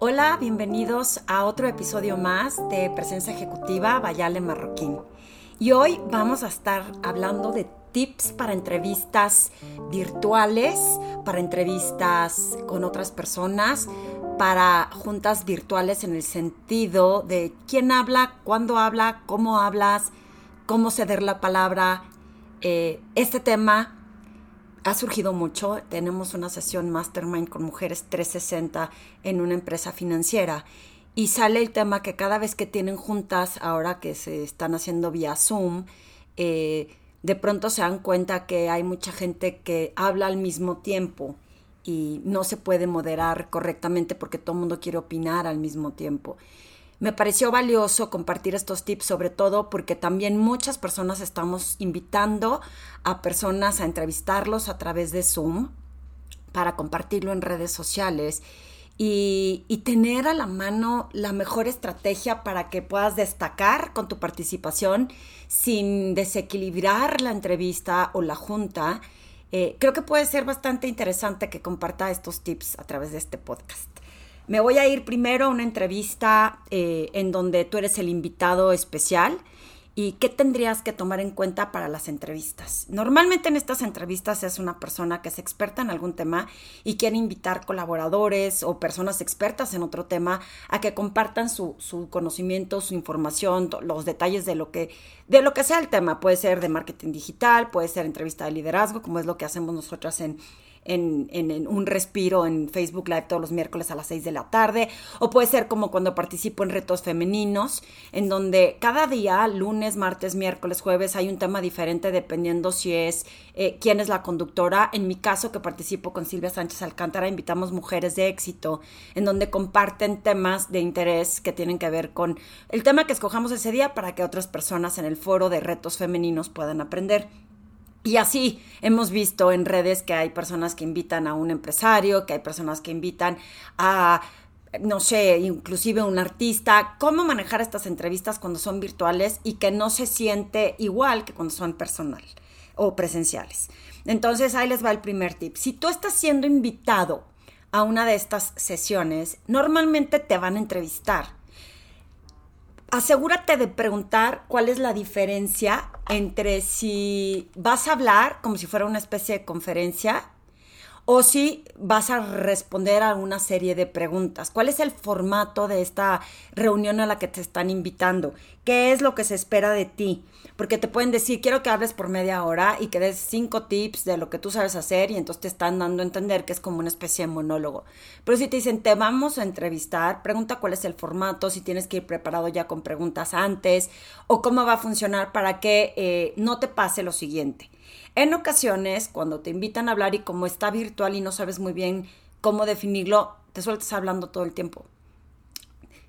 Hola, bienvenidos a otro episodio más de Presencia Ejecutiva Vayale Marroquín. Y hoy vamos a estar hablando de tips para entrevistas virtuales, para entrevistas con otras personas, para juntas virtuales en el sentido de quién habla, cuándo habla, cómo hablas, cómo ceder la palabra. Eh, este tema ha surgido mucho. Tenemos una sesión Mastermind con Mujeres 360 en una empresa financiera y sale el tema que cada vez que tienen juntas, ahora que se están haciendo vía Zoom, eh, de pronto se dan cuenta que hay mucha gente que habla al mismo tiempo y no se puede moderar correctamente porque todo el mundo quiere opinar al mismo tiempo. Me pareció valioso compartir estos tips, sobre todo porque también muchas personas estamos invitando a personas a entrevistarlos a través de Zoom para compartirlo en redes sociales y, tener a la mano la mejor estrategia para que puedas destacar con tu participación sin desequilibrar la entrevista o la junta. Eh, creo que puede ser bastante interesante que comparta estos tips a través de este podcast. Me voy a ir primero a una entrevista eh, en donde tú eres el invitado especial y qué tendrías que tomar en cuenta para las entrevistas. Normalmente en estas entrevistas es una persona que es experta en algún tema y quiere invitar colaboradores o personas expertas en otro tema a que compartan su, su conocimiento, su información, los detalles de lo que de lo que sea el tema. Puede ser de marketing digital, puede ser entrevista de liderazgo, como es lo que hacemos nosotras en en, un respiro en Facebook Live todos los miércoles a las 6 de la tarde, o puede ser como cuando participo en retos femeninos, en donde cada día, lunes, martes, miércoles, jueves, hay un tema diferente dependiendo si es eh, quién es la conductora. En mi caso, que participo con Silvia Sánchez Alcántara, invitamos mujeres de éxito, en donde comparten temas de interés que tienen que ver con el tema que escojamos ese día para que otras personas en el foro de retos femeninos puedan aprender. Y así hemos visto en redes que hay personas que invitan a un empresario, que hay personas que invitan a, no sé, inclusive un artista, cómo manejar estas entrevistas cuando son virtuales y que no se siente igual que cuando son personal o presenciales. Entonces ahí les va el primer tip. Si tú estás siendo invitado a una de estas sesiones, normalmente te van a entrevistar asegúrate de preguntar cuál es la diferencia entre si vas a hablar como si fuera una especie de conferencia o si vas a responder a una serie de preguntas. ¿Cuál es el formato de esta reunión a la que te están invitando? ¿Qué es lo que se espera de ti? Porque te pueden decir, quiero que hables por media hora y que des cinco tips de lo que tú sabes hacer y entonces te están dando a entender que es como una especie de monólogo. Pero si te dicen, te vamos a entrevistar, pregunta cuál es el formato, si tienes que ir preparado ya con preguntas antes o cómo va a funcionar para que eh, no te pase lo siguiente en ocasiones, cuando te invitan a hablar y como está virtual y no sabes muy bien cómo definirlo, te sueltas hablando todo el tiempo.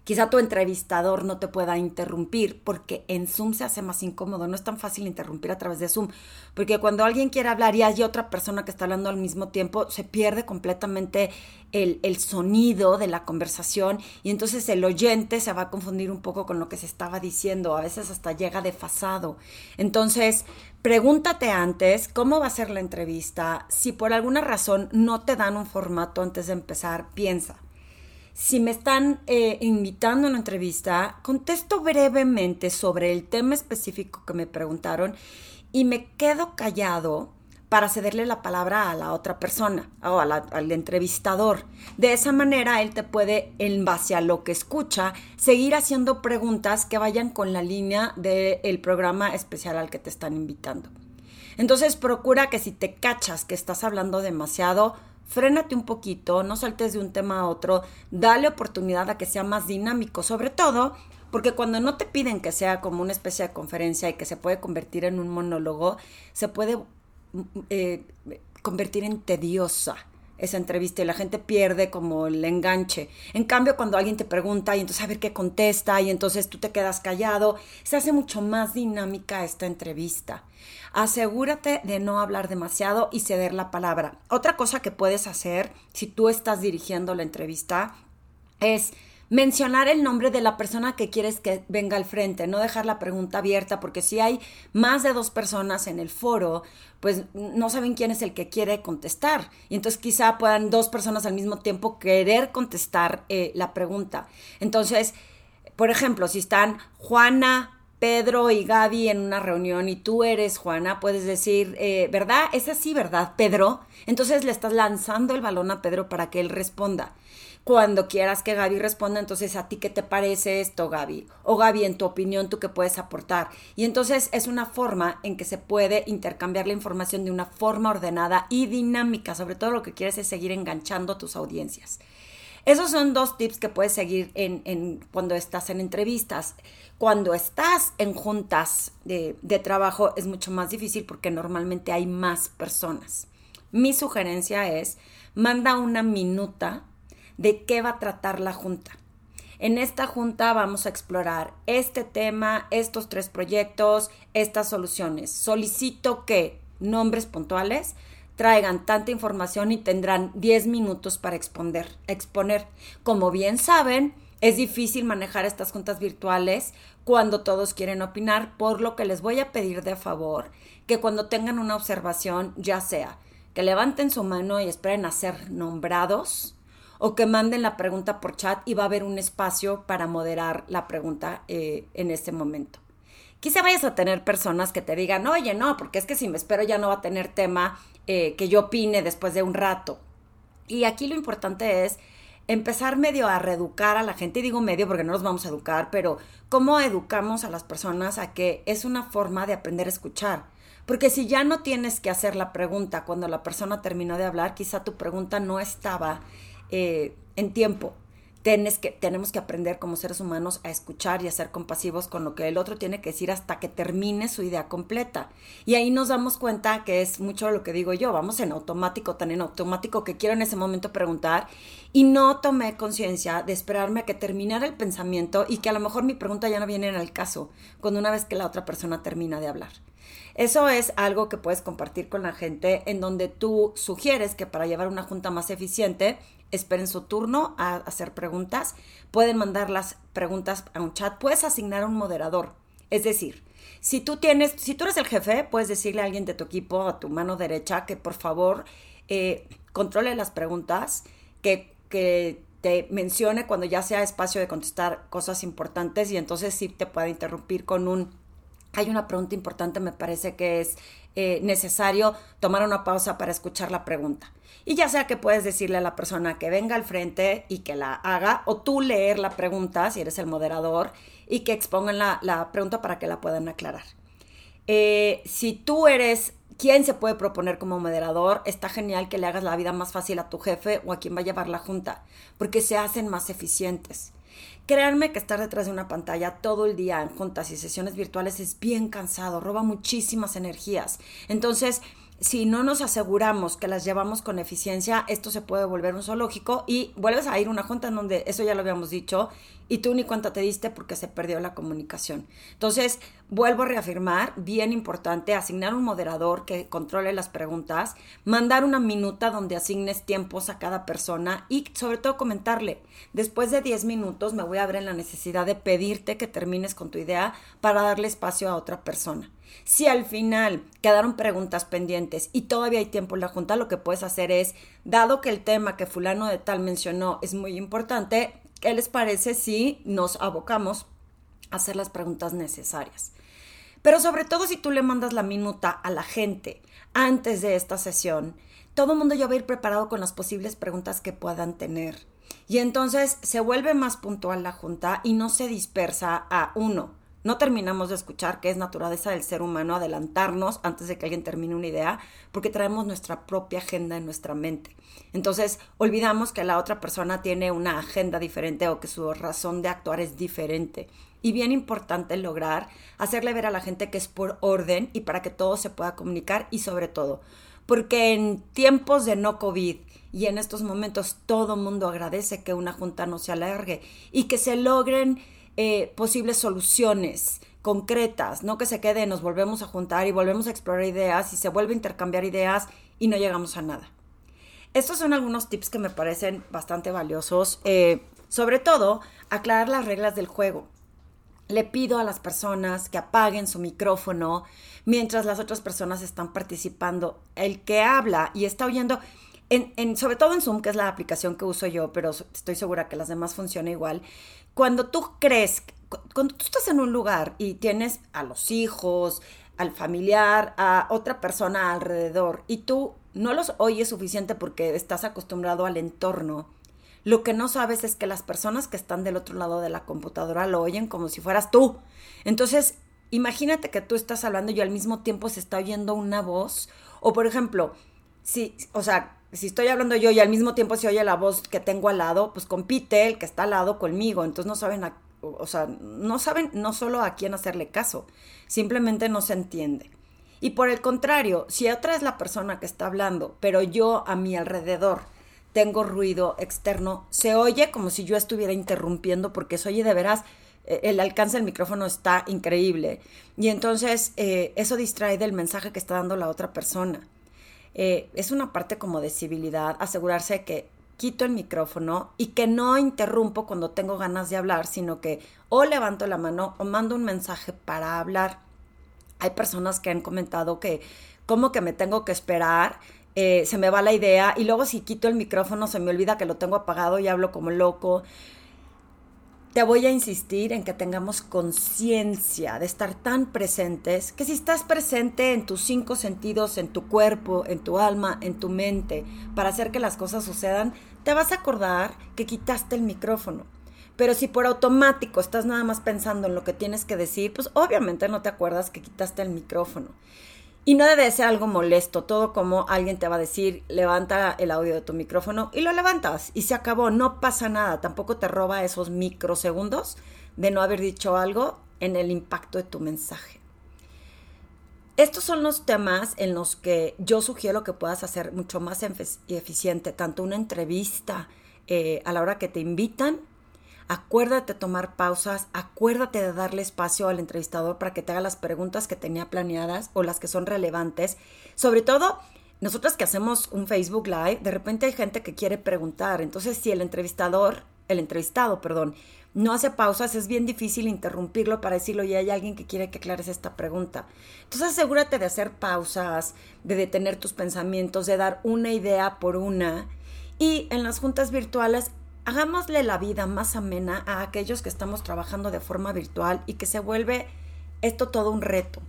Quizá tu entrevistador no te pueda interrumpir porque en Zoom se hace más incómodo. No es tan fácil interrumpir a través de Zoom. Porque cuando alguien quiere hablar y hay otra persona que está hablando al mismo tiempo, se pierde completamente el, el sonido de la conversación y entonces el oyente se va a confundir un poco con lo que se estaba diciendo. A veces hasta llega desfasado. Entonces, pregúntate antes cómo va a ser la entrevista. Si por alguna razón no te dan un formato antes de empezar, piensa si me están eh, invitando a una entrevista, contesto brevemente sobre el tema específico que me preguntaron y me quedo callado para cederle la palabra a la otra persona o al entrevistador. De esa manera él te puede, en base a lo que escucha, seguir haciendo preguntas que vayan con la línea del programa especial al que te están invitando. Entonces procura que si te cachas que estás hablando demasiado, frénate un poquito, no saltes de un tema a otro, dale oportunidad a que sea más dinámico, sobre todo porque cuando no te piden que sea como una especie de conferencia y que se puede convertir en un monólogo, se puede eh, convertir en tediosa esa entrevista y la gente pierde como el enganche. En cambio, cuando alguien te pregunta y entonces a ver qué contesta y entonces tú te quedas callado, se hace mucho más dinámica esta entrevista. Asegúrate de no hablar demasiado y ceder la palabra. Otra cosa que puedes hacer si tú estás dirigiendo la entrevista es mencionar el nombre de la persona que quieres que venga al frente, no dejar la pregunta abierta, porque si hay más de dos personas en el foro, pues no saben quién es el que quiere contestar. Y entonces quizá puedan dos personas al mismo tiempo querer contestar eh, la pregunta. Entonces, por ejemplo, si están Juana, Pedro y Gaby en una reunión y tú eres Juana, puedes decir, eh, ¿verdad? Es así, ¿verdad, Pedro? Entonces le estás lanzando el balón a Pedro para que él responda. Cuando quieras que Gaby responda, entonces a ti qué te parece esto, Gaby? O Gaby, en tu opinión, tú qué puedes aportar. Y entonces es una forma en que se puede intercambiar la información de una forma ordenada y dinámica. Sobre todo lo que quieres es seguir enganchando tus audiencias. Esos son dos tips que puedes seguir en, cuando estás en entrevistas. Cuando estás en juntas de, de trabajo es mucho más difícil porque normalmente hay más personas. Mi sugerencia es, manda una minuta de qué va a tratar la junta. En esta junta vamos a explorar este tema, estos tres proyectos, estas soluciones. Solicito que nombres puntuales traigan tanta información y tendrán 10 minutos para exponer. exponer. Como bien saben, es difícil manejar estas juntas virtuales cuando todos quieren opinar, por lo que les voy a pedir de favor que cuando tengan una observación, ya sea que levanten su mano y esperen a ser nombrados o que manden la pregunta por chat y va a haber un espacio para moderar la pregunta eh, en este momento. Quizá vayas a tener personas que te digan, oye, no, porque es que si me espero ya no va a tener tema eh, que yo opine después de un rato. Y aquí lo importante es empezar medio a reeducar a la gente, y digo medio porque no los vamos a educar, pero cómo educamos a las personas a que es una forma de aprender a escuchar. Porque si ya no tienes que hacer la pregunta cuando la persona terminó de hablar, quizá tu pregunta no estaba eh, en tiempo que, tenemos que aprender como seres humanos a escuchar y a ser compasivos con lo que el otro tiene que decir hasta que termine su idea completa. Y ahí nos damos cuenta que es mucho lo que digo yo, vamos en automático, tan en automático que quiero en ese momento preguntar y no tomé conciencia de esperarme a que terminara el pensamiento y que a lo mejor mi pregunta ya no viene en el caso, cuando una vez que la otra persona termina de hablar. Eso es algo que puedes compartir con la gente en donde tú sugieres que para llevar una junta más eficiente, esperen su turno a hacer preguntas, pueden mandar las preguntas a un chat, puedes asignar un moderador. Es decir, si tú tienes, si tú eres el jefe, puedes decirle a alguien de tu equipo, a tu mano derecha, que por favor eh, controle las preguntas, que, que te mencione cuando ya sea espacio de contestar cosas importantes y entonces sí te puede interrumpir con un hay una pregunta importante, me parece que es eh, necesario tomar una pausa para escuchar la pregunta. Y ya sea que puedes decirle a la persona que venga al frente y que la haga, o tú leer la pregunta, si eres el moderador, y que expongan la, pregunta para que la puedan aclarar. Eh, si tú eres quien se puede proponer como moderador, está genial que le hagas la vida más fácil a tu jefe o a quien va a llevar la junta, porque se hacen más eficientes. Créanme que estar detrás de una pantalla todo el día en juntas y sesiones virtuales es bien cansado, roba muchísimas energías. Entonces, si no nos aseguramos que las llevamos con eficiencia, esto se puede volver un zoológico y vuelves a ir a una junta en donde eso ya lo habíamos dicho y tú ni cuenta te diste porque se perdió la comunicación. Entonces, vuelvo a reafirmar, bien importante, asignar un moderador que controle las preguntas, mandar una minuta donde asignes tiempos a cada persona y sobre todo comentarle, después de 10 minutos me voy a ver en la necesidad de pedirte que termines con tu idea para darle espacio a otra persona. Si al final quedaron preguntas pendientes y todavía hay tiempo en la junta, lo que puedes hacer es, dado que el tema que fulano de tal mencionó es muy importante, ¿Qué les parece si nos abocamos a hacer las preguntas necesarias? Pero sobre todo si tú le mandas la minuta a la gente antes de esta sesión, todo el mundo ya va a ir preparado con las posibles preguntas que puedan tener. Y entonces se vuelve más puntual la junta y no se dispersa a uno no terminamos de escuchar, que es naturaleza del ser humano adelantarnos antes de que alguien termine una idea, porque traemos nuestra propia agenda en nuestra mente. Entonces, olvidamos que la otra persona tiene una agenda diferente o que su razón de actuar es diferente. Y bien importante lograr hacerle ver a la gente que es por orden y para que todo se pueda comunicar y sobre todo, porque en tiempos de no COVID y en estos momentos todo mundo agradece que una junta no se alargue y que se logren eh, posibles soluciones concretas, no que se quede, nos volvemos a juntar y volvemos a explorar ideas y se vuelve a intercambiar ideas y no llegamos a nada. Estos son algunos tips que me parecen bastante valiosos. Eh, Sobre todo, aclarar las reglas del juego. Le pido a las personas que apaguen su micrófono mientras las otras personas están participando. El que habla y está oyendo, en, sobre todo en Zoom, que es la aplicación que uso yo, pero estoy segura que las demás funcionan igual. Cuando tú crees, cuando tú estás en un lugar y tienes a los hijos, al familiar, a otra persona alrededor y tú no los oyes suficiente porque estás acostumbrado al entorno, lo que no sabes es que las personas que están del otro lado de la computadora lo oyen como si fueras tú. Entonces, imagínate que tú estás hablando y al mismo tiempo se está oyendo una voz. O por ejemplo, si, o sea, si estoy hablando yo y al mismo tiempo se oye la voz que tengo al lado, pues compite el que está al lado conmigo. Entonces no saben, o sea, no saben no solo a quién hacerle caso, simplemente no se entiende. Y por el contrario, si otra es la persona que está hablando, pero yo a mi alrededor tengo ruido externo, se oye como si yo estuviera interrumpiendo porque se oye de veras, eh, el alcance del micrófono está increíble. Y entonces eh, eso distrae del mensaje que está dando la otra persona. Eh, es una parte como de civilidad, asegurarse que quito el micrófono y que no interrumpo cuando tengo ganas de hablar, sino que o levanto la mano o mando un mensaje para hablar. Hay personas que han comentado que como que me tengo que esperar, eh, se me va la idea y luego si quito el micrófono se me olvida que lo tengo apagado y hablo como loco te voy a insistir en que tengamos conciencia de estar tan presentes que si estás presente en tus cinco sentidos, en tu cuerpo, en tu alma, en tu mente, para hacer que las cosas sucedan, te vas a acordar que quitaste el micrófono. Pero si por automático estás nada más pensando en lo que tienes que decir, pues obviamente no te acuerdas que quitaste el micrófono. Y no debe ser algo molesto, todo como alguien te va a decir, levanta el audio de tu micrófono y lo levantas y se acabó, no pasa nada, tampoco te roba esos microsegundos de no haber dicho algo en el impacto de tu mensaje. Estos son los temas en los que yo sugiero que puedas hacer mucho más eficiente, tanto una entrevista eh, a la hora que te invitan Acuérdate de tomar pausas, acuérdate de darle espacio al entrevistador para que te haga las preguntas que tenía planeadas o las que son relevantes. Sobre todo, nosotros que hacemos un Facebook Live, de repente hay gente que quiere preguntar. Entonces, si el entrevistador, el entrevistado, perdón, no hace pausas, es bien difícil interrumpirlo para decirlo y hay alguien que quiere que aclares esta pregunta. Entonces asegúrate de hacer pausas, de detener tus pensamientos, de dar una idea por una. Y en las juntas virtuales hagámosle la vida más amena a aquellos que estamos trabajando de forma virtual y que se vuelve esto todo un reto.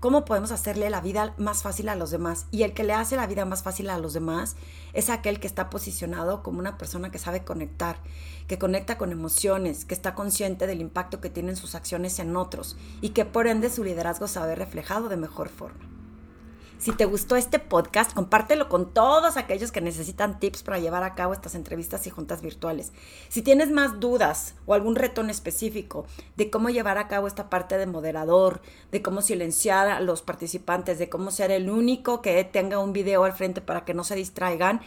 ¿Cómo podemos hacerle la vida más fácil a los demás? Y el que le hace la vida más fácil a los demás es aquel que está posicionado como una persona que sabe conectar, que conecta con emociones, que está consciente del impacto que tienen sus acciones en otros y que por ende su liderazgo se reflejado de mejor forma. Si te gustó este podcast, compártelo con todos aquellos que necesitan tips para llevar a cabo estas entrevistas y juntas virtuales. Si tienes más dudas o algún reto en específico de cómo llevar a cabo esta parte de moderador, de cómo silenciar a los participantes, de cómo ser el único que tenga un video al frente para que no se distraigan,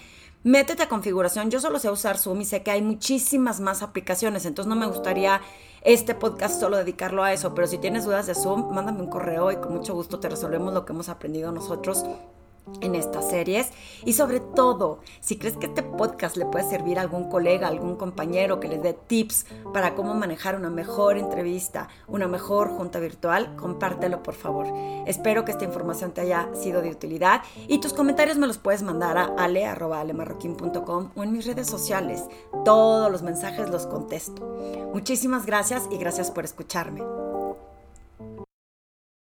métete a configuración. Yo solo sé usar Zoom y sé que hay muchísimas más aplicaciones, entonces no me gustaría este podcast solo dedicarlo a eso, pero si tienes dudas de Zoom, mándame un correo y con mucho gusto te resolvemos lo que hemos aprendido nosotros en estas series y sobre todo si crees que este podcast le puede servir a algún colega, algún compañero que les dé tips para cómo manejar una mejor entrevista, una mejor junta virtual, compártelo por favor. Espero que esta información te haya sido de utilidad y tus comentarios me los puedes mandar a ale.alemarroquín.com o en mis redes sociales. Todos los mensajes los contesto. Muchísimas gracias y gracias por escucharme.